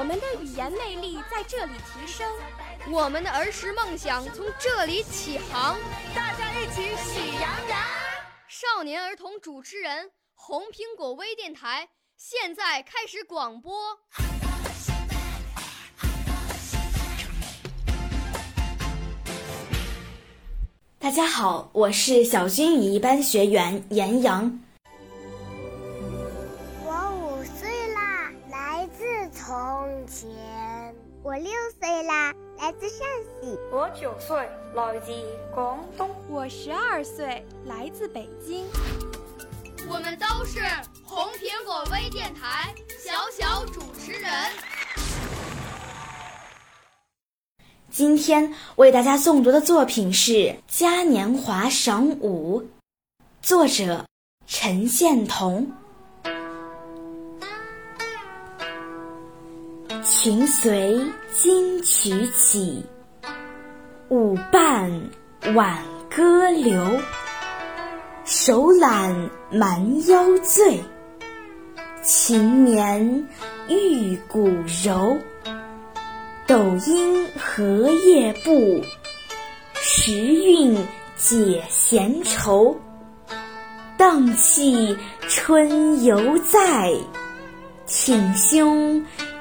我们的语言魅力在这里提升，我们的儿时梦想从这里起航。大家一起喜羊羊。少年儿童主持人，红苹果微电台现在开始广播。大家好，我是小军语一班学员严阳。从前。我六岁啦，来自陕西。我九岁，来自广东。我十二岁，来自北京。我们都是红苹果微电台小小主持人。今天为大家诵读的作品是《嘉年华赏舞》，作者陈宪彤。琴随金曲起，舞伴挽歌流。手揽蛮腰醉，琴眠玉骨柔。抖音荷叶步，时韵解闲愁。荡气春犹在，挺胸